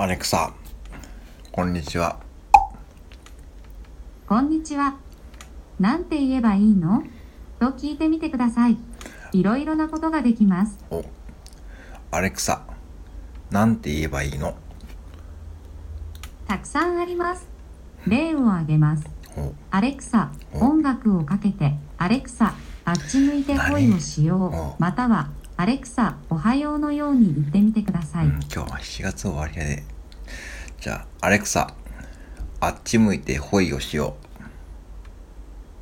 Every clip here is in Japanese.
アレクサ、こんにちは。こんにちは。なんて言えばいいの？と聞いてみてください。いろいろなことができます。お、アレクサ、なんて言えばいいの？たくさんあります。例を挙げます。お、アレクサ、お音楽をかけて、アレクサ、あっち向いてホイをしよおう。または、アレクサ、おはようのように言ってみてください。うん、今日は7月終わりやで。じゃあ、アレクサ、あっち向いてホイをしよ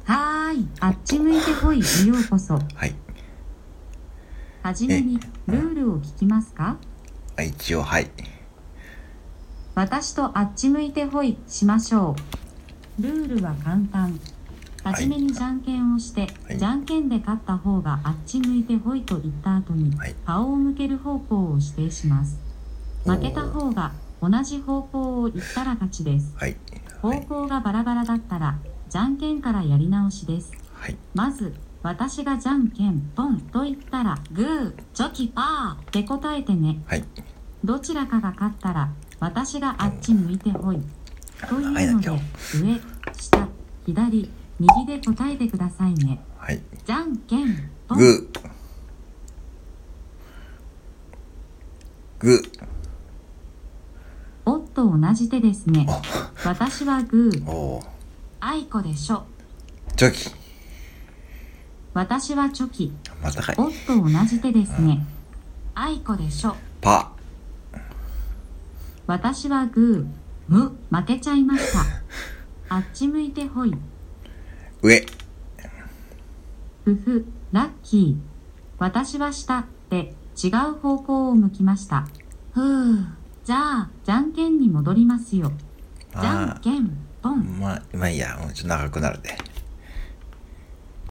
はーい、あっち向いてホイへようこそ。う。はい。はじめに、ルールを聞きますか？あ一応、はい。私とあっち向いてホイしましょう。ルールは簡単。はじめにじゃんけんをして、はい。じゃんけんで勝った方があっち向いてホイと言った後に、はい。顔を向ける方向を指定します。負けた方が同じ方向を言ったら勝ちです。方向がバラバラだったら、じゃんけんからやり直しです。はい。まず、私がじゃんけんポンと言ったら、グー、チョキパーって答えてね。はい。どちらかが勝ったら私があっち向いてほいというので今上下左右で答えてくださいね。はい。じゃんけん。ぽんグー。グー。おっと同じ手ですね。私はグーお。ー。あいこでしょ。チョキ。私はチョキ。またかい。おっと同じ手ですね。あいこでしょ。パ。私はグーむ。負けちゃいました。あっち向いてほい上。ふふ、ラッキー。私は下って違う方向を向きました。ふう。じゃあ、じゃんけんに戻りますよ。じゃんまけん、ポあ、ン。まあ、まあいいや。もうちょっと長くなるで。